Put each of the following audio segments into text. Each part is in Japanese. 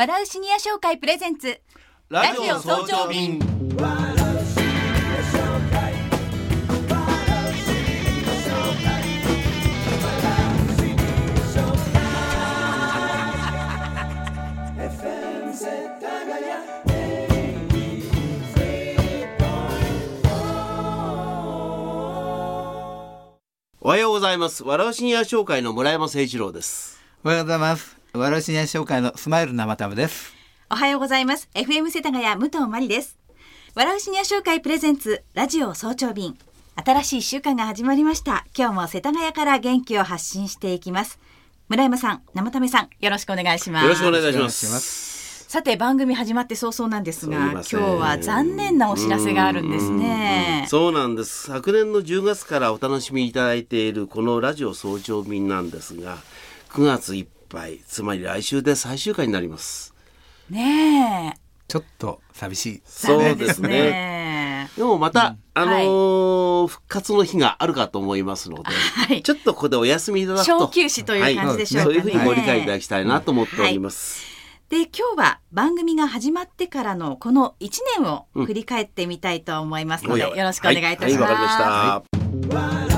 笑うシニア商会プレゼンツ。ラジオ早朝便。おはようございます。笑うシニア商会の村山誠一郎です。おはようございます。わらしにや紹介のスマイル生田です。おはようございます。FM 世田谷武藤真理です。笑うシニア商会プレゼンツラジオ早朝便。新しい週間が始まりました。今日も世田谷から元気を発信していきます。村山さん生為さんよろしくお願いします。よろしくお願いします。さて番組始まって早々なんですが今日は残念なお知らせがあるんですね。そうなんです。昨年の10月からお楽しみいただいているこのラジオ早朝便なんですが9月いっぱいつまり来週で最終回になります。ねえ。ちょっと寂しい。そうですね。ね。でもまた、あのはい。ー復活の日があるかと思いますので、はい。ちょっとここでお休みいただくと小休止という感じでしょうかね。はい。そういうふうにご理解いただきたいなと思っております、で今日は番組が始まってからのこの1年を振り返ってみたいと思いますので、おやよろしくお願いいたします。はい、はいわかりました、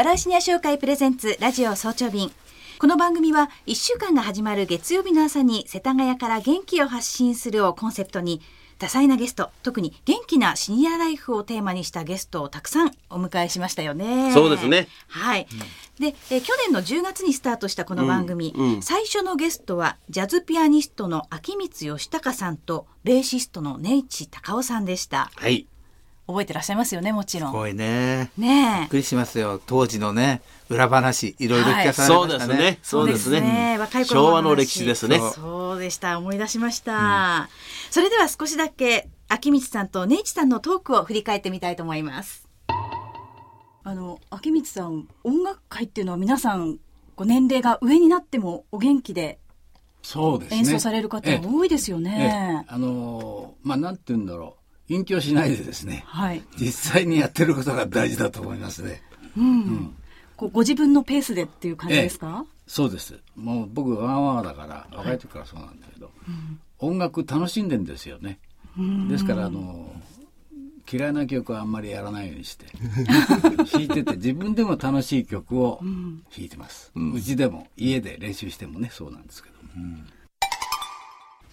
バラシニア商会プレゼンツラジオ早朝便。この番組は1週間が始まる月曜日の朝に世田谷から元気を発信するをコンセプトに多彩なゲスト、特に元気なシニアライフをテーマにしたゲストをたくさんお迎えしましたよね。そうですね。はい。で、えー去年の10月にスタートしたこの番組、うんうん最初のゲストはジャズピアニストの秋光義孝さんとベーシストの根市隆夫さんでした。はい覚えてらっしゃいますよね、もちろん。すごいね。びっ。くりしますよ。当時のね、裏話、いろいろ聞かされそうましたね。ですねそうですね若い頃の話昭和の歴史ですねそうそうでした。思い出しました。それでは少しだけ秋光さんと根市さんのトークを振り返ってみたいと思います。あの秋光さん、音楽界っていうのは皆さんご年齢が上になってもお元気でそうですね。演奏される方が多いですよええね。あのーまあ、なんて言うんだろう。隠居しないでですね、はい。実際にやってることが大事だと思いますね。うん。こうご自分のペースでっていう感じですか？そうです。もう僕、ワンワンだから、若い時からそうなんだけど、音楽楽しんでんですよね。ですから、あのー嫌いな曲はあんまりやらないようにして、弾いてて自分でも楽しい曲を弾いてます。うちでも、家で練習してもね、そうなんですけども。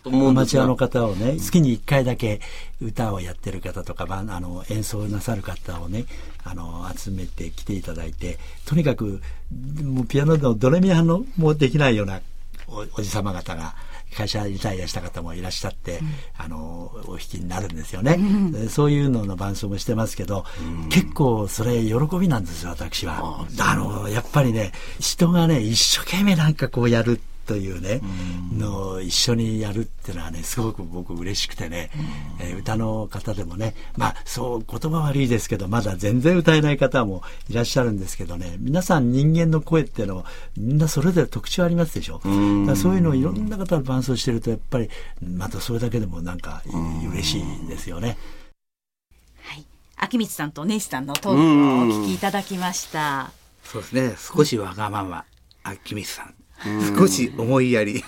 アマチュアの方をね、月に1回だけ歌をやってる方とか、ばあの演奏なさる方をね、あの集めて来ていただいて、とにかくもうピアノのドレミファのもできないようなおおじ様方が会社リタイアした方もいらっしゃって、あのお弾きになるんですよね、でそういうのの伴奏もしてますけど、結構それ喜びなんですよ私は。あのやっぱりね人がね一生懸命なんかこうやるというね、のを一緒にやるっていうのはねすごく僕嬉しくてね、えー歌の方でもねまあそう言葉悪いですけどまだ全然歌えない方もいらっしゃるんですけどね皆さん人間の声っていうのみんなそれぞれ特徴ありますでしょだからそういうのをいろんな方が伴奏してるとやっぱりまたそれだけでもなんか嬉しいですよね。はい。秋光さんと根市さんのトークをお聞きいただきました。そうですね。少しわがまま、秋光さん。少し思いやり、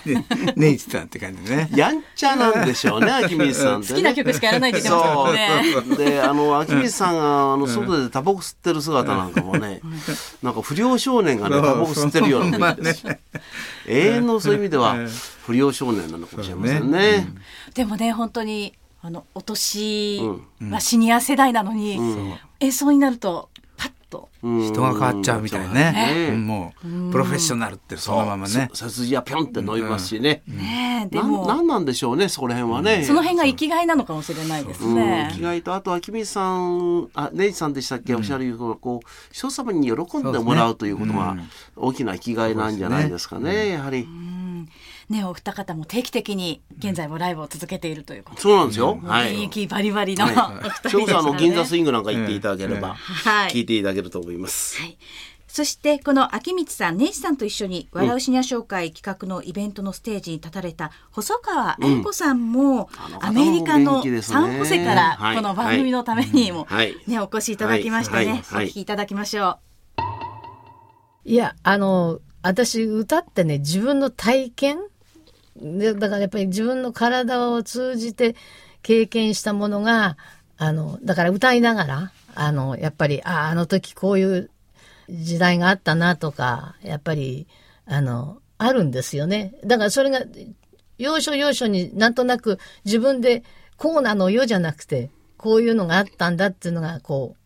ネイチさんって感じでね。やんちゃなんでしょうね 秋光さんって、ね、好きな曲しかやらないって言ってましたもんね。そう。であの秋光さんがあの外でタバコ吸ってる姿なんかもね、なんか不良少年がねタバコ吸ってるような雰囲気ですよ、永遠のそういう意味では不良少年なのかもしれませんね。でもね本当にあのお年、うん。まあ、シニア世代なのに、演奏になるとと。うん。人が変わっちゃうみたいなね。ねうんもう、プロフェッショナルってそのままね。背筋がピョンって伸びますしね、ねえでなん、もなんなんでしょうねそこら辺はね、その辺が生きがいなのかもしれないですうん、ね生。きがいとあとは君さんあネイさんでしたっけ、おっしゃるようにこう人様に喜んでもらうということが大きな生きがいなんじゃないですかねやはり、ねお二方も定期的に現在もライブを続けているということそうなんですよ、で、はい。現役バリバリの、はい。お二人それこそあの銀座スイイングなんか行っていただければ、はい。聞いていただけると思います、はい。そしてこの秋光さん、根岸さんと一緒に笑うシニア紹介企画のイベントのステージに立たれた細川栄子さんも、アメリカのサンホセからこの番組のためにも、ねお越しいただきましてね、お聞きいただきましょう。いや、あの、私歌ってね、自分の体験でだからやっぱり自分の体を通じて経験したものが、あの、だから歌いながら、あの、やっぱり、ああ、あの時こういう時代があったなとか、やっぱり、あの、あるんですよね。だからそれが、要所要所になんとなく自分でこうなのよじゃなくて、こういうのがあったんだっていうのが、こ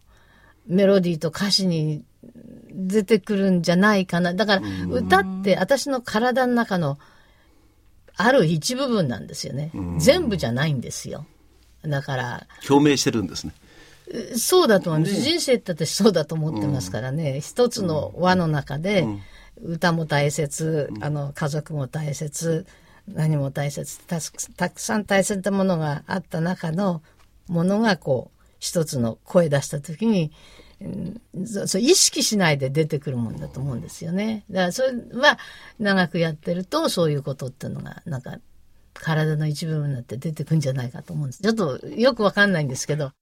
う、メロディーと歌詞に出てくるんじゃないかな。だから歌って私の体の中のある一部分なんですよね。全部じゃないんですよ。だから。表明してるんですね。そうだと思う、ね、人生って私そうだと思ってますからね、うん、一つの輪の中で、歌も大切、あの家族も大切何も大切たたくさん大切なものがあった中のものがこう一つの声出した時に、うん、そう意識しないで出てくるもんだと思うんですよね。だからそれは長くやってるとそういうことっていうのがなんか体の一部分になって出てくるんじゃないかと思うんです。ちょっとよくわかんないんですけど。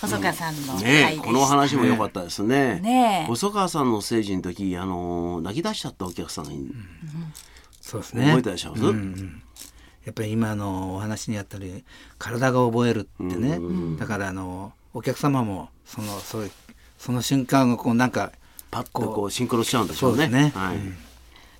細川さんの、ねこの話も良かったですね。ね細川さんのステージの時あの泣き出しちゃったお客さんがいる、うん、そうですね。覚えてらっしゃいます、うんうんやっぱり今のお話にあったり体が覚えるってね、うん、だからあのお客様もそのそういうその瞬間をこうなんかパッとこうシンクロしちゃうんでしょうね。うね。はい、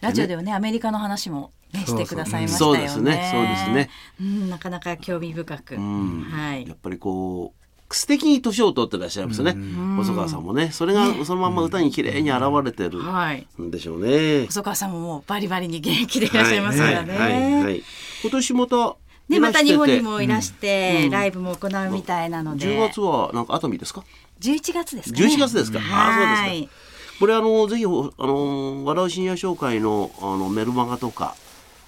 ラジオではねアメリカの話もね、してくださいましたよね。そうですね。そうですね。うん、なかなか興味深く。はい。やっぱりこう素敵に年を取ってらっしゃいますね、細川さんもね。それがそのまま歌に綺麗に現れてるん。でしょうね、細川さんももうバリバリに元気でいらっしゃいますからね、はい。はい。はい、今年またね、また日本にもいらして、うん、ライブも行うみたいなので。10月はなんか熱海ですか ?11 月ですか、ね、11月ですか？ああ、そうですか。これあの、ぜひ、あの、笑う深夜紹介のあのメルマガとか、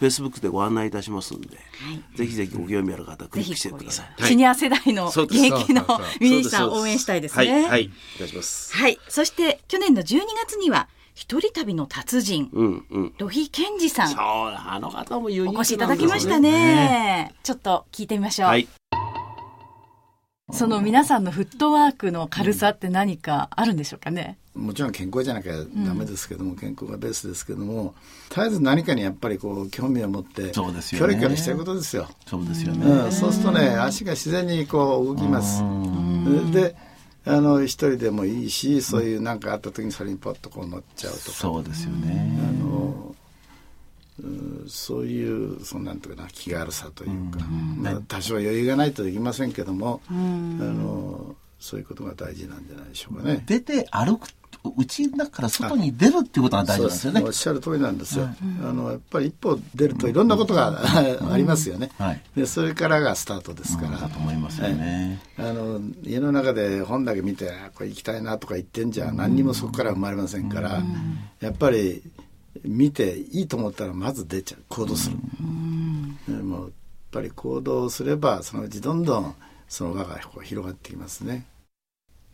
フェイスブックでご案内いたしますんで、はい、ぜひぜひご興味ある方クリックしてください。シニア世代の現役のミニさん応援したいですね。はい、はい、お願いします。はい、そして去年の12月には一人旅の達人、うんうん、ロヒケンジさん、そうあの方もお越しいただきましたね、ね、ちょっと聞いてみましょう。はい。その皆さんのフットワークの軽さって何かあるんでしょうかね、もちろん健康じゃなきゃダメですけども、うん、健康がベースですけども絶えず何かにやっぱりこう興味を持ってそうですよ、ね、キョリキョリしてることですよ。そうですよね、うん、そうするとね足が自然にこう動きます。であの一人でもいいしそういう何かあった時にそれにポッとこう乗っちゃうとか。そうですよね。あのそういうそのなんていうかな気軽さというか、まあ、多少余裕がないとできませんけども、あのそういうことが大事なんじゃないでしょうかね。出て歩くうちの中から外に出るっていうことが大事なんですよね。おっしゃる通りなんですよ。あのやっぱり一歩出るといろんなことが ありますよね。でそれからがスタートですから。だと思いますよね。あの家の中で本だけ見てこれ行きたいなとか言ってんじゃ何にもそこから生まれませんから、やっぱり見ていいと思ったらまず出ちゃう行動する。でもやっぱり行動すればそのうちどんどんその輪が広がってきますね。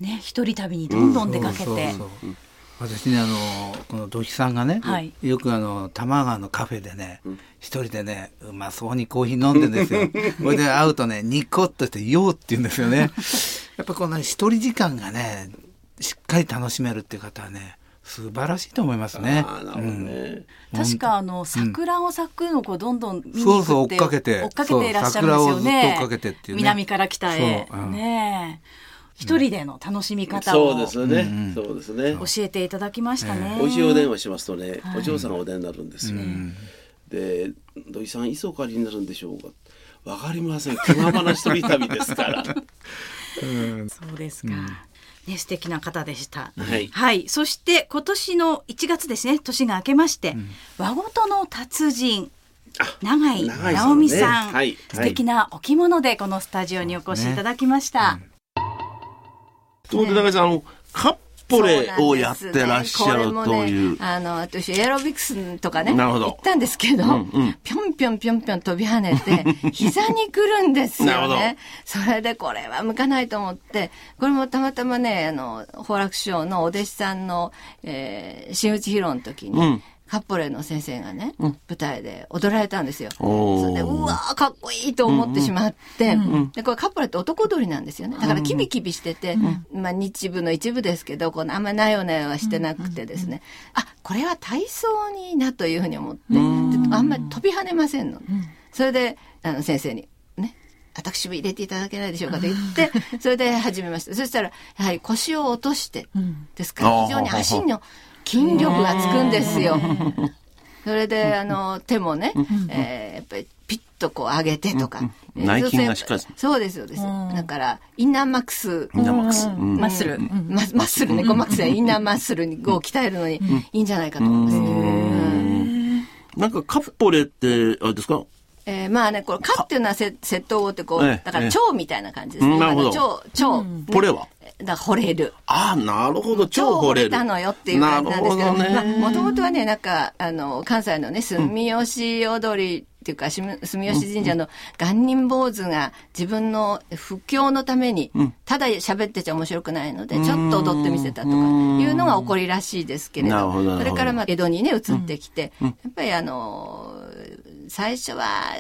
ね一人旅にどんどん出かけて。私ねあのこの土肥さんがね、はい、よくあの多摩川のカフェでね、うん、一人でねうまそうにコーヒー飲んでんですよ。これで会うとねニコッとして「よう」って言うんですよね。やっぱこの一人時間がねしっかり楽しめるっていう方はね素晴らしいと思いますね。ね。うん、確かあの桜を咲くのこうどんどん見に行くって、そうそう追っかけて。追っかけていらっしゃるんですよね。ね。南から北へ、う。ん、ね一人での楽しみ方を、そうですね、そうですね教えていただきましたね。おいしいお電話しますとね、お嬢さんがお電になるんですよ。で土井さんいつお帰りになるんでしょうか。わかりません。気ままな一人旅ですから。そうですか。ね、素敵な方でした。はい、はい、そして今年の1月ですね、年が明けまして、うん、和事の達人。永井直美さん、ねはい、素敵なお着物でこのスタジオにお越しいただきました。ということで永井さんあのカッポレをやってらっしゃるという。ね、あの、私、エアロビクスとかね、なるほど。行ったんですけど、うんうん、ぴょんぴょんぴょんぴょん飛び跳ねて、膝に来るんですよね。それでこれは向かないと思って、これもたまたまね、あの、宝楽師匠のお弟子さんの、えー、新内披露の時に、うんカッポレの先生がね、うん、舞台で踊られたんですよ。それで、うわーかっこいいと思ってしまって、うんうん、でこれカッポレって男踊りなんですよね。だからキビキビしてて、うん、まあ日部の一部ですけど、このあんまなよなよはしてなくてですね、あ、これは体操になというふうに思って、あんまり飛び跳ねませんの。それで、あの先生に、ね、私も入れていただけないでしょうか？と言って、それで始めました。そしたら、やはり腰を落として、ですから、非常に足の、筋力がつくんですよ。それで、あの、手もね、えー、やっぱりピッとこう上げてとか。内筋がしっかり。そうです、そうです。だから、インナーマックス。インナーマックス。マッスル。マッスルね、マックスはインナーマッスルを鍛えるのにいいんじゃないかと思います。なんかカッポレって、あれですか？えー、まあね、これ、カっていうのは窃盗語ってこう、だから蝶みたいな感じですね。なるほど。蝶、蝶。ポレは？だ惚れる。ああ、なるほど、超惚れる。たのよっていう感じなんですけど、ね、まあ、もともとはね、なんか、あの、関西のね、住吉踊りっていうか、住吉神社の元人坊主が自分の布教のために、ただ喋ってちゃ面白くないので、ちょっと踊ってみせたとかいうのが起こりらしいですけれど、それからまあ、江戸にね、移ってきて、やっぱりあの、最初は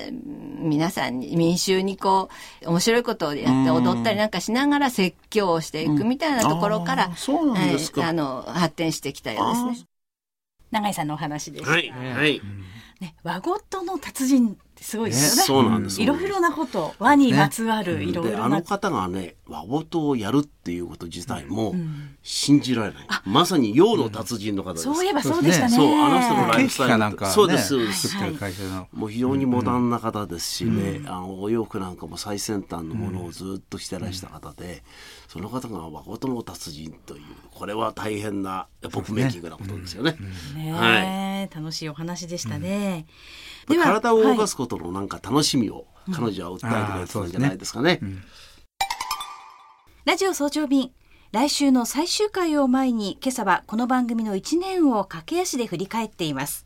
皆さんに民衆にこう面白いことをやって踊ったりなんかしながら説教をしていくみたいなところから、うん、あの発展してきたようですね。永井さんのお話でした。はい、はいね、和ごとの達人すごいですよね。そうなんです。いろいろなこと、和にまつわるいろいろな、あの方がね、和事をやるっていうこと自体も信じられない。まさに洋の達人の方です。そういえばそうでしたね。そう、あの人のライフスタイルなんか、そうです、そうです。もう非常にモダンな方ですしね、あのお洋服なんかも最先端のものをずっとしてらした方で、その方が和事の達人という、これは大変なエポックメイキングなことですよね。はい。楽しいお話でしたね。では体を動かすことのなんか楽しみを彼女は訴えてくれてたんじゃないですかね。ラジオ早朝便来週の最終回を前に今朝はこの番組の1年を駆け足で振り返っています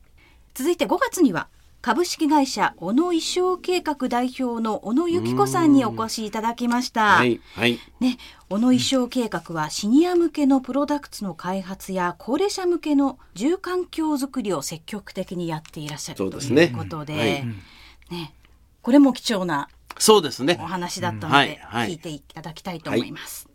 続いて5月には株式会社小野衣装計画代表の小野由紀子さんにお越しいただきました。はい、はい。ね、小野衣装計画はシニア向けのプロダクツの開発や高齢者向けの住環境づくりを積極的にやっていらっしゃるということで、はい、ね、これも貴重なそうですね。お話だったので、聞いていただきたいと思います。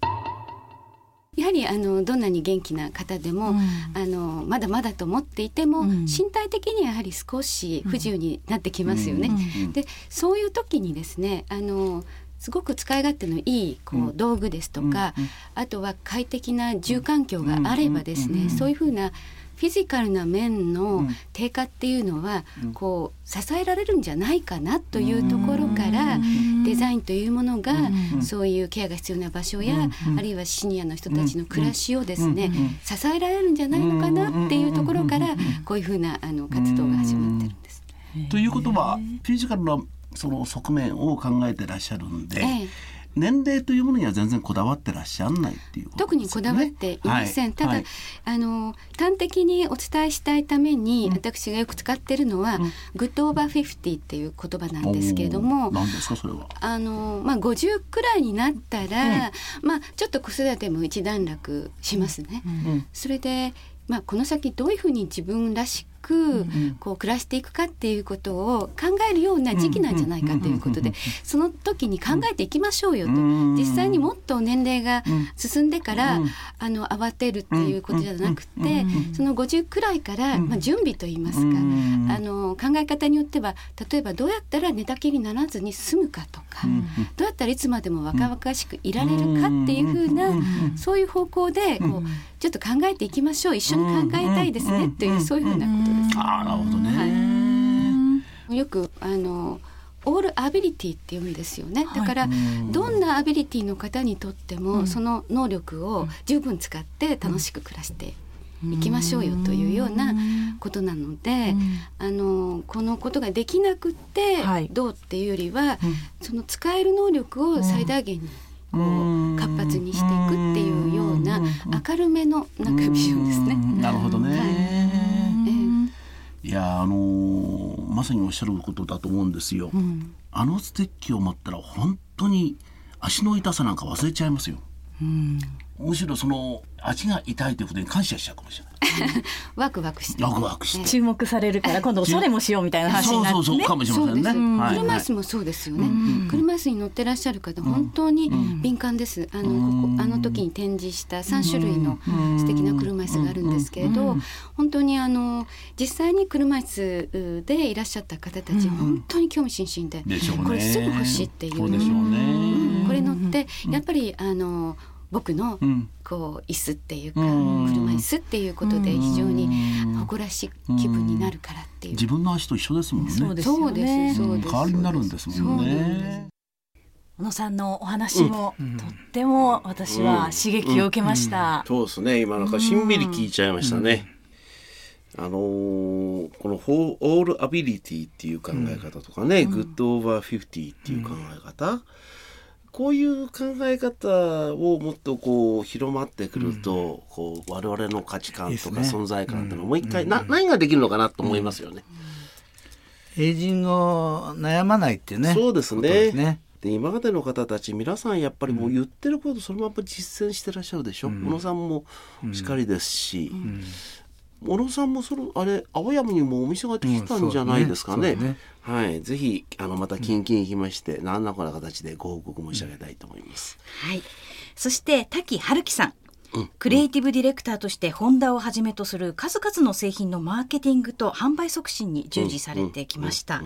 はいやはりあのどんなに元気な方でも、うん、あのまだまだと思っていても、うん、身体的にやはり少し不自由になってきますよね。でそういう時にですねあのすごく使い勝手のいいこう道具ですとか、あとは快適な住環境があればですね、そういうふうなフィジカルな面の低下っていうのは、こう支えられるんじゃないかなというところからデザインというものがそういうケアが必要な場所やあるいはシニアの人たちの暮らしをですね支えられるんじゃないのかなっていうところからこういうふうなあの活動が始まってるんです。ということはフィジカルなその側面を考えてらっしゃるんで、ええ、年齢というものには全然こだわってらっしゃらないっていう、ね、特にこだわっていません、はい、ただ、はい、あの端的にお伝えしたいために、うん、私がよく使っているのは、うん、 Good Over Fifty っていう言葉なんですけれども何ですかそれは？あの、まあ、50くらいになったら、うん、まあ、ちょっと子育ても一段落しますね。それでまあ、この先どういうふうに自分らしくこう暮らしていくかっていうことを考えるような時期なんじゃないかということでその時に考えていきましょうよと。実際にもっと年齢が進んでからあの慌てるっていうことじゃなくてその50くらいからまあ準備といいますかあの考え方によっては例えばどうやったら寝たきりにならずに済むかとかどうやったらいつまでも若々しくいられるかっていうふうなそういう方向でこうちょっと考えていきましょう。一緒に考えたいですねっていうそういうふうなこと。あなるほどね、はい、よくあのオールアビリティって言うんですよね。だから、どんなアビリティの方にとっても、その能力を十分使って楽しく暮らしていきましょうよというようなことなので、あのこのことができなくてどうっていうよりは、その使える能力を最大限にこう活発にしていくっていうような明るめのなん。かビジョンですね。なるほどね。はい、いやあのー、まさにおっしゃることだと思うんですよ。うん、あのステッキを持ったら本当に足の痛さなんか忘れちゃいますよ。うんむしろその足が痛いということに感謝しちゃうかもしれない。ワクワクして。ワクワクして。注目されるから今度それもしようみたいな話になって、ね、そうそうそうかもしれませんね。車椅子もそうですよね。車椅子に乗ってらっしゃる方本当に敏感です。あのあの時に展示した三種類の素敵な車椅子があるんですけれど、本当にあの実際に車椅子でいらっしゃった方たち本当に興味津々で、これすぐ欲しいっていう。これ乗ってやっぱりあの。僕のこう椅子っていうか、車椅子っていうことで非常に誇らしい気分になるからっていう、自分の足と一緒ですもんね。そうですそうです代わりになるんですもんね。小野さんのお話も、とっても私は刺激を受けました、そうですね。今なんかしんみり聞いちゃいましたね、あのー、このオールアビリティっていう考え方とかね、うん、 Good Over Fifty っていう考え方、うんこういう考え方をもっとこう広まってくると、うん、こう我々の価値観とか存在感っていうのもう一回、な何ができるのかなと思いますよね。エイジングを悩まないってね。そうですね。ね。で今までの方たち皆さんやっぱりもう言ってることそのまま実践してらっしゃるでしょ、うん、小野さんもしっかりですし、うん、小野さんもそのあれ青山にもお店ができたんじゃないですかね。うん、ねはい、ぜひあのまた近々行きまして、うん、何らかの形でご報告申し上げたいと思います。はい。そして滝春樹さん。クリエイティブディレクターとしてホンダをはじめとする数々の製品のマーケティングと販売促進に従事されてきました。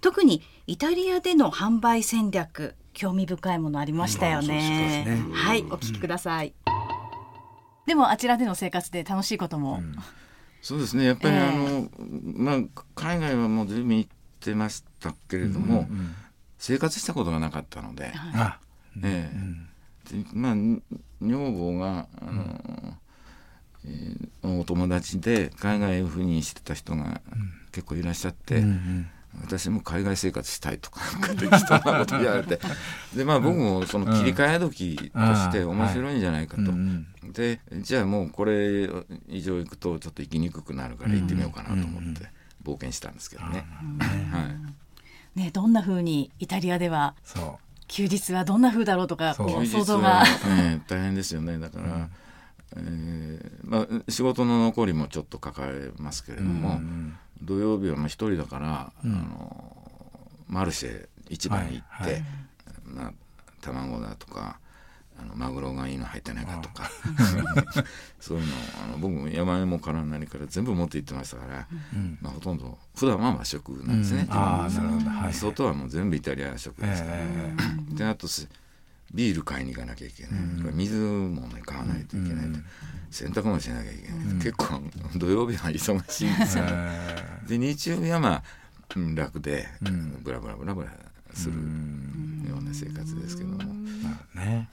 特にイタリアでの販売戦略、興味深いものありましたよね。ねはい、お聞きください。でもあちらでの生活で楽しいことも、うんそうですね。やっぱり、えー、あのまあ海外はもう随分行ってましたけれども、うんうん、生活したことがなかったので、はい、え。ー、うん、まあ女房があの、うん。えー、お友達で海外赴任してた人が結構いらっしゃって。うんうん私も海外生活したいとかそんなこと言われて。でまあ僕もその切り替え時として面白いんじゃないかと、でじゃあもうこれ以上行くとちょっと行きにくくなるから行ってみようかなと思って冒険したんですけどね。はい、ねどんなふうにイタリアでは休日はどんなふうだろうとか想像が、ね、大変ですよね。だから、えーまあ、仕事の残りもちょっとかかりますけれども、土曜日はまあ一人だから、あのマルシェ市場に行って、まあ、卵だとかあのマグロがいいの入ってないかとか。そういうのあの僕も山芋から何から全部持って行ってましたから、うん、まあ、ほとんど普段は和食なんですね、うん、あなるほど、はい、外はもう全部イタリア食ですから、えー、であとビール買いに行かなきゃいけない、うん、水もね買わないといけない、うん、洗濯もしなきゃいけない、うん、結構土曜日は忙しいんですよ、で日曜日はまあ楽で、ブラブラブラブラするような生活ですけども、ね。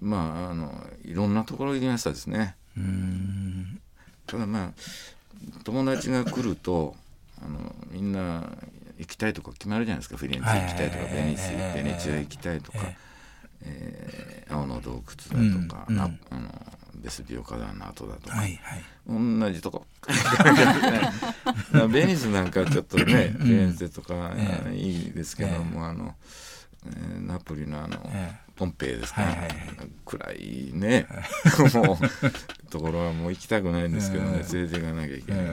まああのいろんなところ行きましたですね。ただまあ友達が来るとあのみんな行きたいとこ決まるじゃないですか。フィレンツェ行きたいとか、ベニスベネチア行きたいとか、えー、青の洞窟だとか、あのベスビオ火山の跡だとか、はいはい、同じとこ。ベニスなんかちょっとねフィレンツェとか、いいですけども、あの、えー、ナポリのあの、ポンペイですか、はいはいはい、暗いね。もうところはもう行きたくないんですけどね、連れていかなきゃいけない、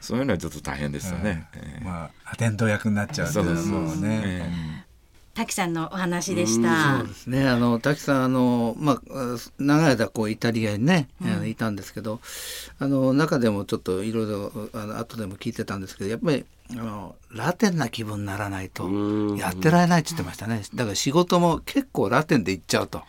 そういうのはちょっと大変でしたね、えー、まあアテンド役になっちゃうんですもうね、えー滝さんのお話でした。そうですね。あの滝さんあのまあ長い間こうイタリアにね、うん、いたんですけど、あの中でもちょっといろいろあの後でも聞いてたんですけど、やっぱりあのラテンな気分にならないとやってられないって言ってましたね。だから仕事も結構ラテンで行っちゃうと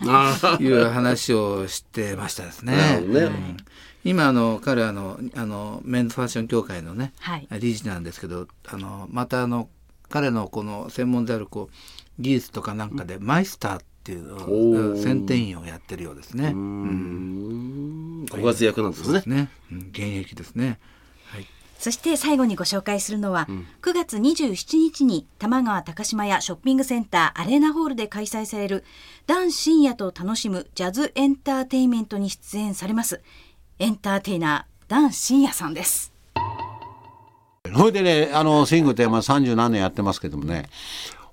いう話をしてましたですね。ねうん、今あの彼はあのあのメンズファッション協会のね、はい、理事なんですけど、あのまたあの彼のこの専門であるこう技術とかなんかでマイスターっていう選定員をやってるようですね。ご活躍なんですね。ね、うん、現役ですね。はい。そして最後にご紹介するのは、うん、9月27日に多摩川高島屋ショッピングセンターアレーナホールで開催されるダン深夜と楽しむジャズエンターテインメントに出演されますエンターテイナーダン深夜さんです。それでねあのスイングってまあ30何年やってますけどもね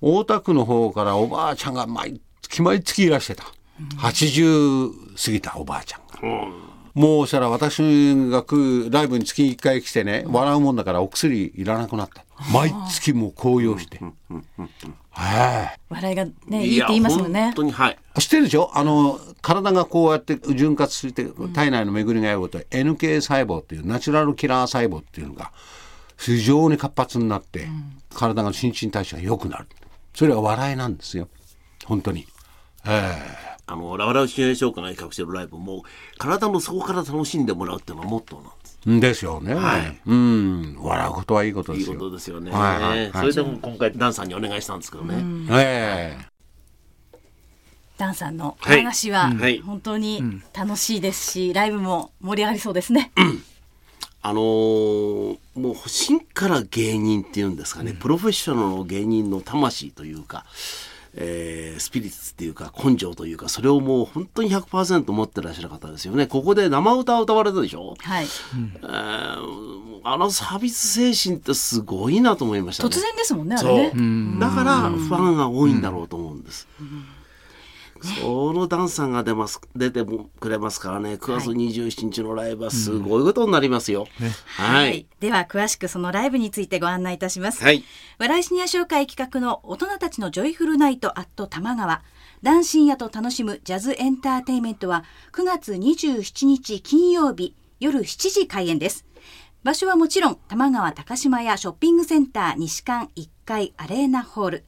大田区の方からおばあちゃんが毎月毎月いらしてた、うん、80過ぎたおばあちゃんが。うんもうしたら私がライブに月1回来てね、笑うもんだからお薬いらなくなった。毎月もう高揚して。はい。笑いがね、いいって言いますもんね。本当に、はい。知ってるでしょ？あの、体がこうやって潤滑して体内の巡りが良いこと、NK 細胞っていうナチュラルキラー細胞っていうのが非常に活発になって、体が新陳代謝が良くなる。それは笑いなんですよ。本当に。ええーあの、ラワラウシミュレーションが企画してるライブも、体の底から楽しんでもらうっていうのがモットーなんです。ですよね。はい。うん。笑うことはいいことですよ。いいことですよね。はい、はい、それでも今回ダンさんにお願いしたんですけどね。ええダンさんのお話は本当に楽しいですし、ライブも盛り上がりそうですね。あのー、もう芯から芸人っていうんですかね、プロフェッショナルの芸人の魂というか、えー、スピリッツっていうか根性というかそれをもう本当に100%持ってらっしゃる方ですよね。ここで生歌を歌われたでしょ、はい、えー、あのサービス精神ってすごいなと思いました、ね、突然ですもんねあれね。だからファンが多いんだろうと思うんです、うんそのダンさんが出ます出てくれますからね。9月27日のライブはすごいことになりますよ、うんね、はい、はい、では詳しくそのライブについてご案内いたします、はい、笑いシニア紹介企画の大人たちの Joyful Night at 玉川。団しん也と楽しむジャズエンターテイメントは9月27日金曜日夜7時開演です。場所はもちろん玉川高島屋ショッピングセンター西館1階アリーナホール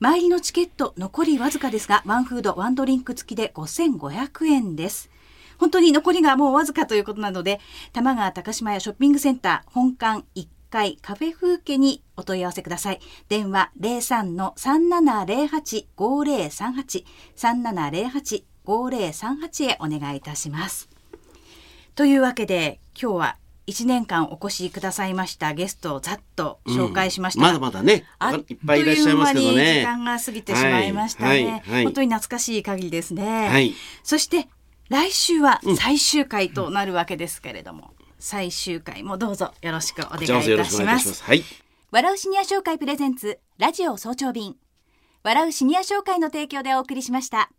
参りのチケット残りわずかですが、 one food、one drink 付きで5500円です。本当に残りがもうわずかということなので、玉川高島屋ショッピングセンター本館1階カフェ風景にお問い合わせください。電話03-3708-5038、3708-5038へお願いいたします。というわけで、今日は1年間お越しくださいましたゲストをざっと紹介しました、うん、まだまだねいっぱいいらっしゃいますけどね。時間が過ぎてしまいましたね、はいはい、本当に懐かしい限りですね、はい、そして来週は最終回となるわけですけれども、うん、最終回もどうぞよろしくお願いいたします。はい、笑うシニア紹介プレゼンツラジオ早朝便。笑うシニア紹介の提供でお送りしました。